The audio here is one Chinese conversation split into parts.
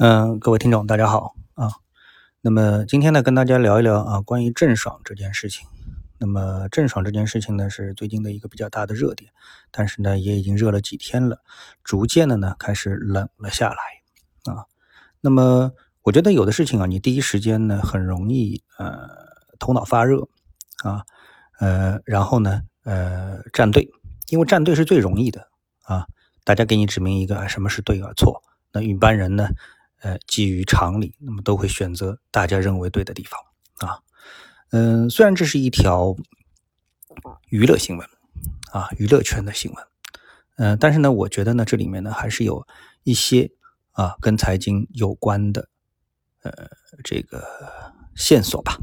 嗯，各位听众，大家好啊。那么今天呢，跟大家聊一聊啊，关于郑爽这件事情。那么郑爽这件事情呢，是最近的一个比较大的热点，但是呢，也已经热了几天了，逐渐的呢，开始冷了下来啊。那么我觉得有的事情啊，你第一时间呢，很容易呃头脑发热啊，呃，然后呢，呃站队，因为站队是最容易的啊。大家给你指明一个什么是对啊错，那一般人呢？呃，基于常理，那么都会选择大家认为对的地方啊。嗯，虽然这是一条娱乐新闻啊，娱乐圈的新闻，嗯，但是呢，我觉得呢，这里面呢还是有一些啊跟财经有关的呃这个线索吧。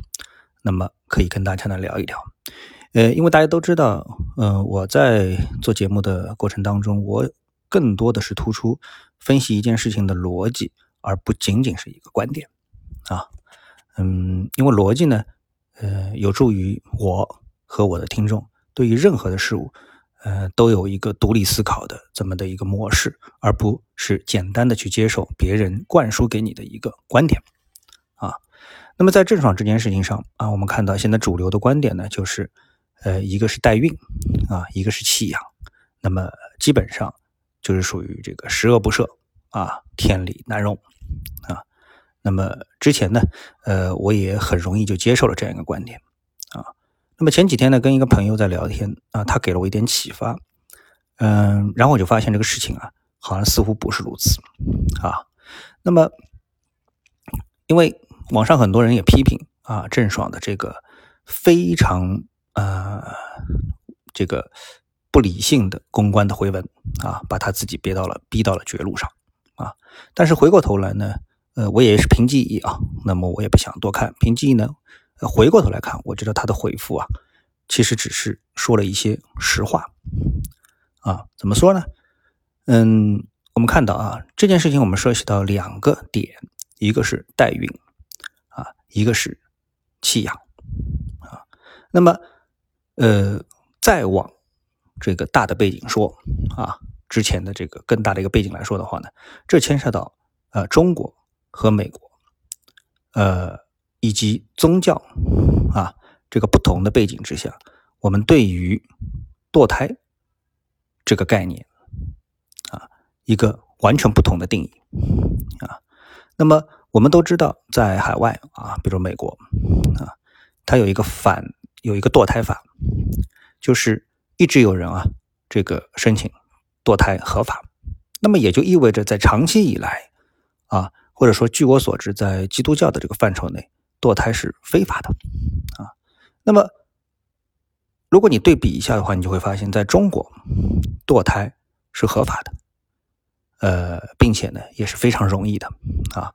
那么可以跟大家呢聊一聊。呃，因为大家都知道，嗯，我在做节目的过程当中，我更多的是突出分析一件事情的逻辑。而不仅仅是一个观点，啊，嗯，因为逻辑呢，呃，有助于我和我的听众对于任何的事物，呃，都有一个独立思考的这么的一个模式，而不是简单的去接受别人灌输给你的一个观点，啊，那么在郑爽这件事情上啊，我们看到现在主流的观点呢，就是，呃，一个是代孕，啊，一个是弃养，那么基本上就是属于这个十恶不赦。啊，天理难容啊！那么之前呢，呃，我也很容易就接受了这样一个观点啊。那么前几天呢，跟一个朋友在聊天啊，他给了我一点启发，嗯，然后我就发现这个事情啊，好像似乎不是如此啊。那么，因为网上很多人也批评啊，郑爽的这个非常呃这个不理性的公关的回文啊，把他自己憋到了逼到了绝路上。啊，但是回过头来呢，呃，我也是凭记忆啊，那么我也不想多看，凭记忆呢，回过头来看，我觉得他的回复啊，其实只是说了一些实话，啊，怎么说呢？嗯，我们看到啊，这件事情我们涉及到两个点，一个是代孕，啊，一个是弃养，啊，那么，呃，再往这个大的背景说，啊。之前的这个更大的一个背景来说的话呢，这牵涉到呃中国和美国，呃以及宗教啊这个不同的背景之下，我们对于堕胎这个概念啊一个完全不同的定义啊。那么我们都知道，在海外啊，比如美国啊，它有一个反有一个堕胎法，就是一直有人啊这个申请。堕胎合法，那么也就意味着在长期以来，啊，或者说据我所知，在基督教的这个范畴内，堕胎是非法的，啊，那么如果你对比一下的话，你就会发现，在中国，堕胎是合法的，呃，并且呢也是非常容易的，啊，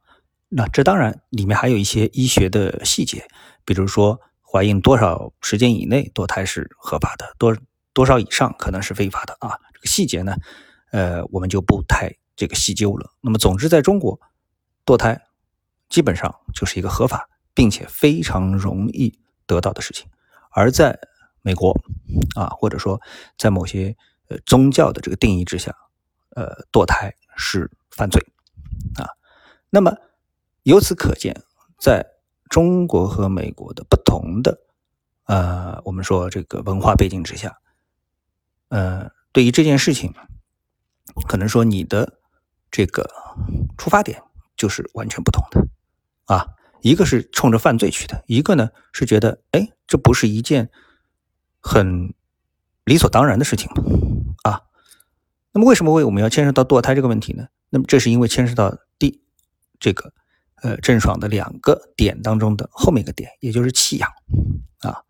那这当然里面还有一些医学的细节，比如说怀孕多少时间以内堕胎是合法的，多。多少以上可能是非法的啊？这个细节呢，呃，我们就不太这个细究了。那么，总之，在中国，堕胎基本上就是一个合法并且非常容易得到的事情。而在美国啊，或者说在某些呃宗教的这个定义之下，呃，堕胎是犯罪啊。那么由此可见，在中国和美国的不同的呃，我们说这个文化背景之下。呃，对于这件事情，可能说你的这个出发点就是完全不同的啊。一个是冲着犯罪去的，一个呢是觉得，哎，这不是一件很理所当然的事情吗？啊，那么为什么为我们要牵涉到堕胎这个问题呢？那么这是因为牵涉到第这个呃郑爽的两个点当中的后面一个点，也就是弃养啊。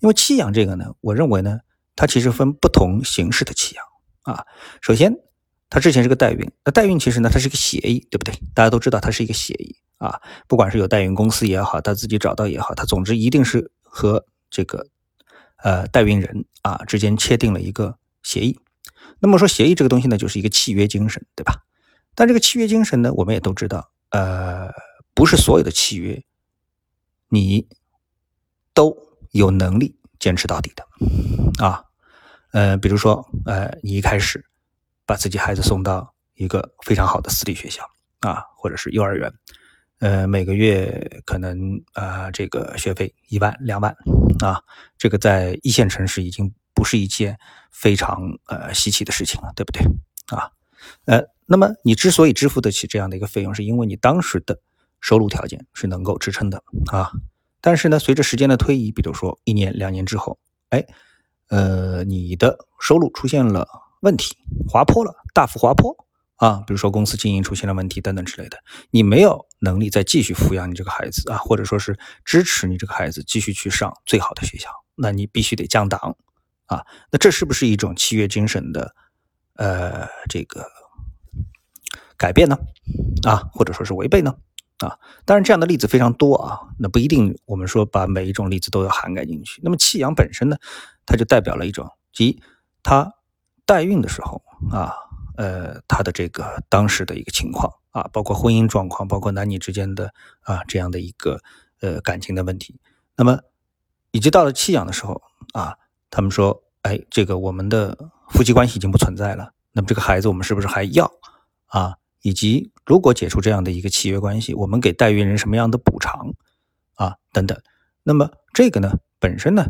因为弃养这个呢，我认为呢。它其实分不同形式的弃养啊。首先，它之前是个代孕，那代孕其实呢，它是一个协议，对不对？大家都知道它是一个协议啊。不管是有代孕公司也好，他自己找到也好，他总之一定是和这个呃代孕人啊之间签订了一个协议。那么说协议这个东西呢，就是一个契约精神，对吧？但这个契约精神呢，我们也都知道，呃，不是所有的契约你都有能力。坚持到底的，啊，呃，比如说，呃，你一开始把自己孩子送到一个非常好的私立学校，啊，或者是幼儿园，呃，每个月可能啊，这个学费一万两万啊，这个在一线城市已经不是一件非常呃稀奇的事情了，对不对啊？呃，那么你之所以支付得起这样的一个费用，是因为你当时的收入条件是能够支撑的啊。但是呢，随着时间的推移，比如说一年两年之后，哎，呃，你的收入出现了问题，滑坡了，大幅滑坡啊，比如说公司经营出现了问题等等之类的，你没有能力再继续抚养你这个孩子啊，或者说是支持你这个孩子继续去上最好的学校，那你必须得降档啊。那这是不是一种契约精神的呃这个改变呢？啊，或者说是违背呢？啊，当然这样的例子非常多啊，那不一定我们说把每一种例子都要涵盖进去。那么弃养本身呢，它就代表了一种，即它代孕的时候啊，呃，它的这个当时的一个情况啊，包括婚姻状况，包括男女之间的啊这样的一个呃感情的问题。那么以及到了弃养的时候啊，他们说，哎，这个我们的夫妻关系已经不存在了，那么这个孩子我们是不是还要啊？以及如果解除这样的一个契约关系，我们给代孕人什么样的补偿啊？等等。那么这个呢，本身呢，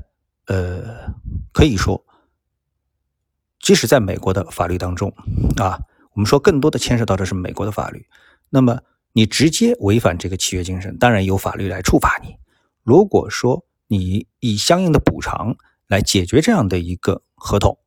呃，可以说，即使在美国的法律当中啊，我们说更多的牵涉到的是美国的法律。那么你直接违反这个契约精神，当然由法律来处罚你。如果说你以相应的补偿来解决这样的一个合同，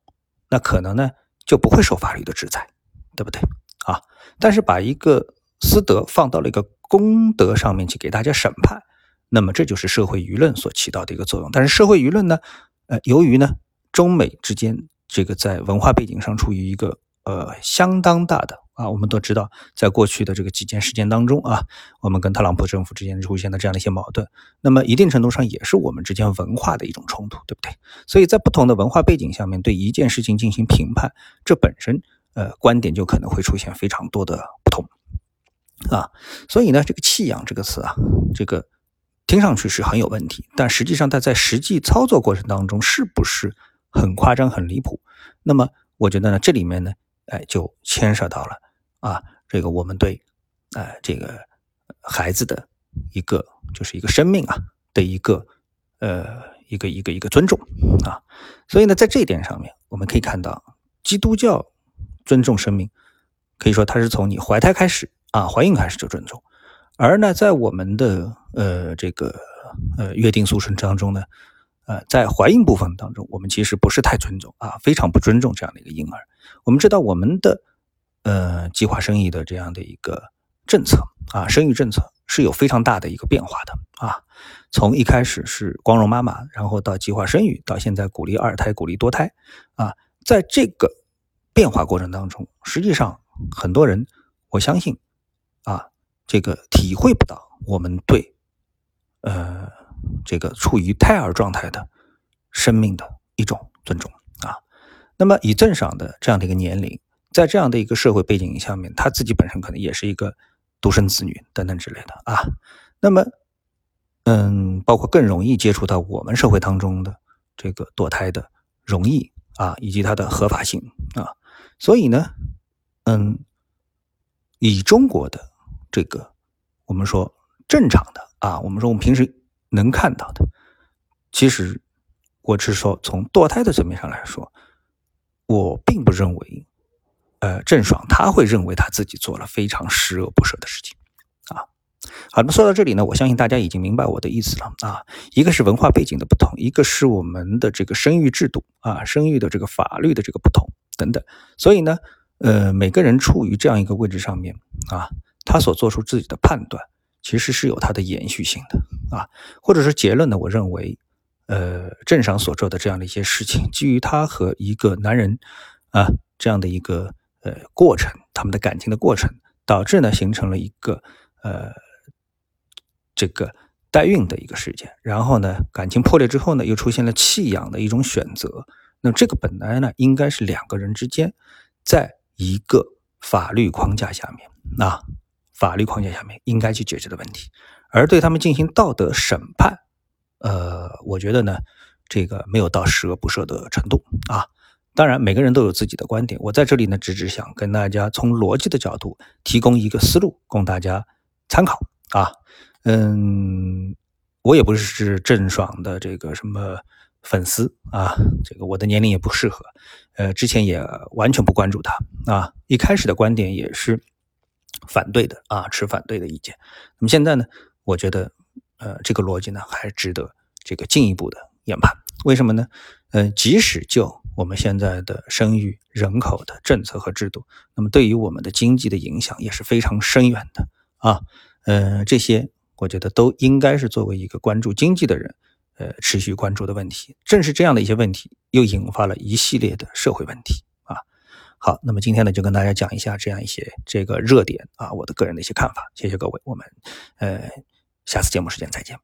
那可能呢就不会受法律的制裁，对不对？啊，但是把一个私德放到了一个公德上面去给大家审判，那么这就是社会舆论所起到的一个作用。但是社会舆论呢，呃，由于呢中美之间这个在文化背景上处于一个呃相当大的啊，我们都知道，在过去的这个几件事件当中啊，我们跟特朗普政府之间出现的这样的一些矛盾，那么一定程度上也是我们之间文化的一种冲突，对不对？所以在不同的文化背景下面对一件事情进行评判，这本身。呃，观点就可能会出现非常多的不同啊，所以呢，这个弃养这个词啊，这个听上去是很有问题，但实际上它在实际操作过程当中是不是很夸张、很离谱？那么我觉得呢，这里面呢，哎，就牵涉到了啊，这个我们对呃这个孩子的一个就是一个生命啊的一个呃一个一个一个尊重啊，所以呢，在这一点上面，我们可以看到基督教。尊重生命，可以说它是从你怀胎开始啊，怀孕开始就尊重。而呢，在我们的呃这个呃约定俗成当中呢，呃，在怀孕部分当中，我们其实不是太尊重啊，非常不尊重这样的一个婴儿。我们知道我们的呃计划生育的这样的一个政策啊，生育政策是有非常大的一个变化的啊。从一开始是光荣妈妈，然后到计划生育，到现在鼓励二胎、鼓励多胎啊，在这个。变化过程当中，实际上很多人，我相信，啊，这个体会不到我们对，呃，这个处于胎儿状态的生命的一种尊重啊。那么以郑爽的这样的一个年龄，在这样的一个社会背景下面，他自己本身可能也是一个独生子女等等之类的啊。那么，嗯，包括更容易接触到我们社会当中的这个堕胎的容易啊，以及它的合法性啊。所以呢，嗯，以中国的这个我们说正常的啊，我们说我们平时能看到的，其实我是说从堕胎的层面上来说，我并不认为，呃，郑爽他会认为他自己做了非常十恶不赦的事情啊。好，那说到这里呢，我相信大家已经明白我的意思了啊。一个是文化背景的不同，一个是我们的这个生育制度啊，生育的这个法律的这个不同。等等，所以呢，呃，每个人处于这样一个位置上面啊，他所做出自己的判断，其实是有它的延续性的啊，或者是结论呢？我认为，呃，郑爽所做的这样的一些事情，基于他和一个男人啊这样的一个呃过程，他们的感情的过程，导致呢形成了一个呃这个代孕的一个事件，然后呢感情破裂之后呢，又出现了弃养的一种选择。那这个本来呢，应该是两个人之间，在一个法律框架下面，啊，法律框架下面应该去解决的问题，而对他们进行道德审判，呃，我觉得呢，这个没有到十恶不赦的程度啊。当然，每个人都有自己的观点，我在这里呢，只是想跟大家从逻辑的角度提供一个思路，供大家参考啊。嗯，我也不是郑爽的这个什么粉丝啊，这个我的年龄也不适合，呃，之前也完全不关注他啊，一开始的观点也是反对的啊，持反对的意见。那么现在呢，我觉得，呃，这个逻辑呢，还值得这个进一步的研判。为什么呢？呃，即使就我们现在的生育人口的政策和制度，那么对于我们的经济的影响也是非常深远的啊。呃，这些我觉得都应该是作为一个关注经济的人，呃，持续关注的问题。正是这样的一些问题，又引发了一系列的社会问题啊。好，那么今天呢，就跟大家讲一下这样一些这个热点啊，我的个人的一些看法。谢谢各位，我们呃下次节目时间再见。